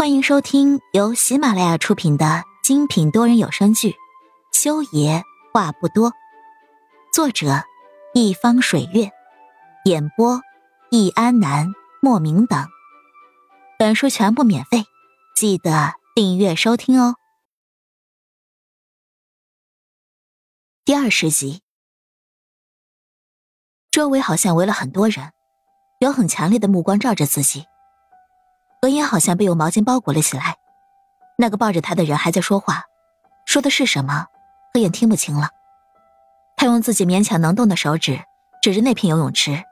欢迎收听由喜马拉雅出品的精品多人有声剧《修爷话不多》，作者：一方水月，演播：易安南、莫名等。本书全部免费，记得订阅收听哦。第二十集，周围好像围了很多人，有很强烈的目光照着自己。何言好像被用毛巾包裹了起来，那个抱着他的人还在说话，说的是什么？何言听不清了。他用自己勉强能动的手指指着那片游泳池，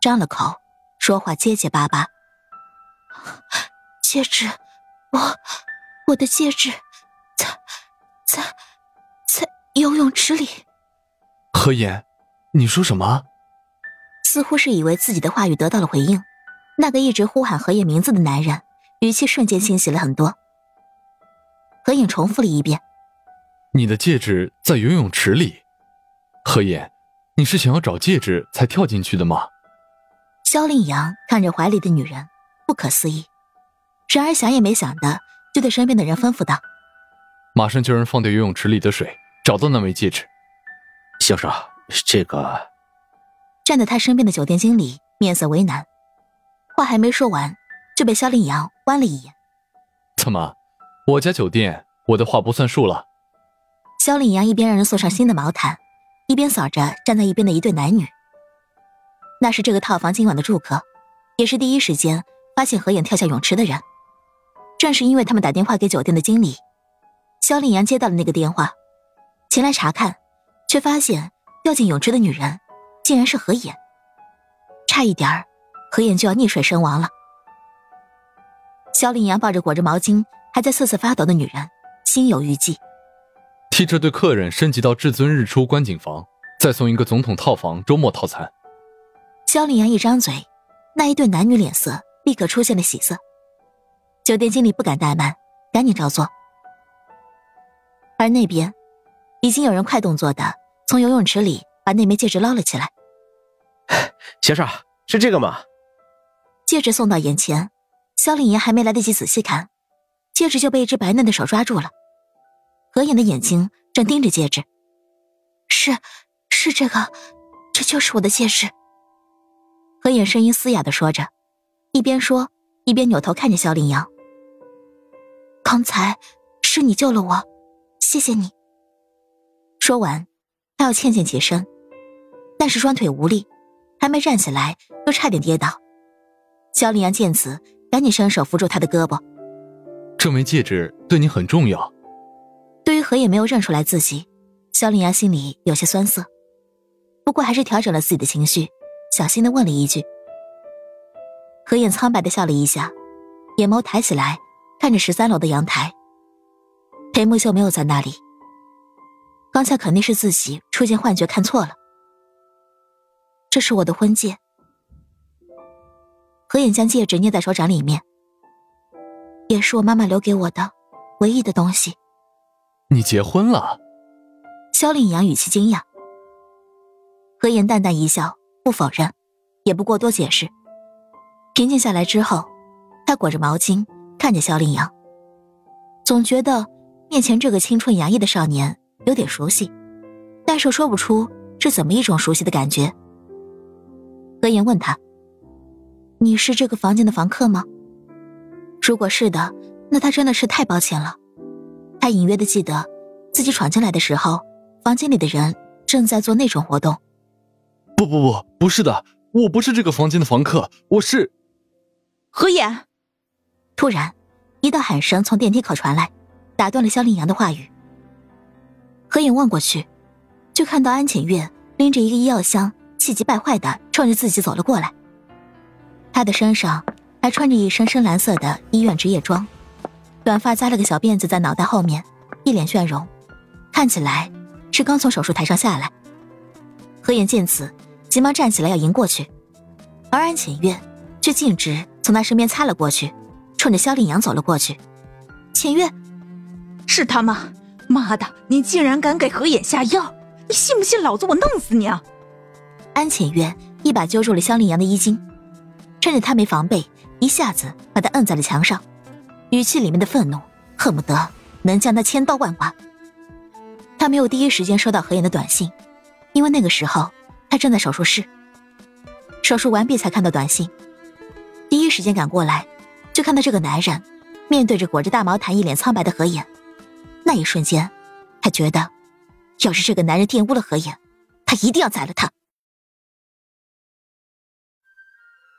张了口，说话结结巴巴：“戒指，我我的戒指，在在在游泳池里。”何言，你说什么？似乎是以为自己的话语得到了回应。那个一直呼喊何影名字的男人，语气瞬间清晰了很多。何影重复了一遍：“你的戒指在游泳池里。”何影，你是想要找戒指才跳进去的吗？萧令阳看着怀里的女人，不可思议，然而想也没想的，就对身边的人吩咐道：“马上叫人放掉游泳池里的水，找到那枚戒指。”先生，这个……站在他身边的酒店经理面色为难。话还没说完，就被萧令阳剜了一眼。怎么，我家酒店我的话不算数了？萧令阳一边让人送上新的毛毯，一边扫着站在一边的一对男女。那是这个套房今晚的住客，也是第一时间发现何影跳下泳池的人。正是因为他们打电话给酒店的经理，萧令阳接到了那个电话，前来查看，却发现掉进泳池的女人竟然是何影，差一点儿。何燕就要溺水身亡了。萧令阳抱着裹着毛巾还在瑟瑟发抖的女人，心有余悸。替这对客人升级到至尊日出观景房，再送一个总统套房周末套餐。萧令阳一张嘴，那一对男女脸色立刻出现了喜色。酒店经理不敢怠慢，赶紧照做。而那边，已经有人快动作的从游泳池里把那枚戒指捞了起来。先生，是这个吗？戒指送到眼前，萧令言还没来得及仔细看，戒指就被一只白嫩的手抓住了。何妍的眼睛正盯着戒指，是，是这个，这就是我的戒指。何妍声音嘶哑的说着，一边说一边扭头看着萧令阳。刚才是你救了我，谢谢你。说完，他要欠欠起身，但是双腿无力，还没站起来，又差点跌倒。萧凌阳见此，赶紧伸手扶住他的胳膊。这枚戒指对你很重要。对于何也没有认出来自己，萧凌阳心里有些酸涩，不过还是调整了自己的情绪，小心的问了一句。何眼苍白的笑了一下，眼眸抬起来，看着十三楼的阳台。裴木秀没有在那里，刚才肯定是自己出现幻觉，看错了。这是我的婚戒。何影将戒指捏在手掌里面，也是我妈妈留给我的唯一的东西。你结婚了？萧令阳语气惊讶。何言淡淡一笑，不否认，也不过多解释。平静下来之后，他裹着毛巾看着萧令阳，总觉得面前这个青春洋溢的少年有点熟悉，但是说不出是怎么一种熟悉的感觉。何言问他。你是这个房间的房客吗？如果是的，那他真的是太抱歉了。他隐约的记得，自己闯进来的时候，房间里的人正在做那种活动。不不不，不是的，我不是这个房间的房客，我是何言。突然，一道喊声从电梯口传来，打断了肖令阳的话语。何影望过去，就看到安浅月拎着一个医药箱，气急败坏的冲着自己走了过来。他的身上还穿着一身深蓝色的医院职业装，短发扎了个小辫子在脑袋后面，一脸倦容，看起来是刚从手术台上下来。何言见此，急忙站起来要迎过去，而安浅月却径直从他身边擦了过去，冲着萧令阳走了过去。浅月，是他吗？妈的，你竟然敢给何眼下药！你信不信老子我弄死你啊！安浅月一把揪住了萧令阳的衣襟。趁着他没防备，一下子把他摁在了墙上，语气里面的愤怒恨不得能将他千刀万剐。他没有第一时间收到何言的短信，因为那个时候他正在手术室。手术完毕才看到短信，第一时间赶过来，就看到这个男人面对着裹着大毛毯、一脸苍白的何言。那一瞬间，他觉得，要是这个男人玷污了何言，他一定要宰了他。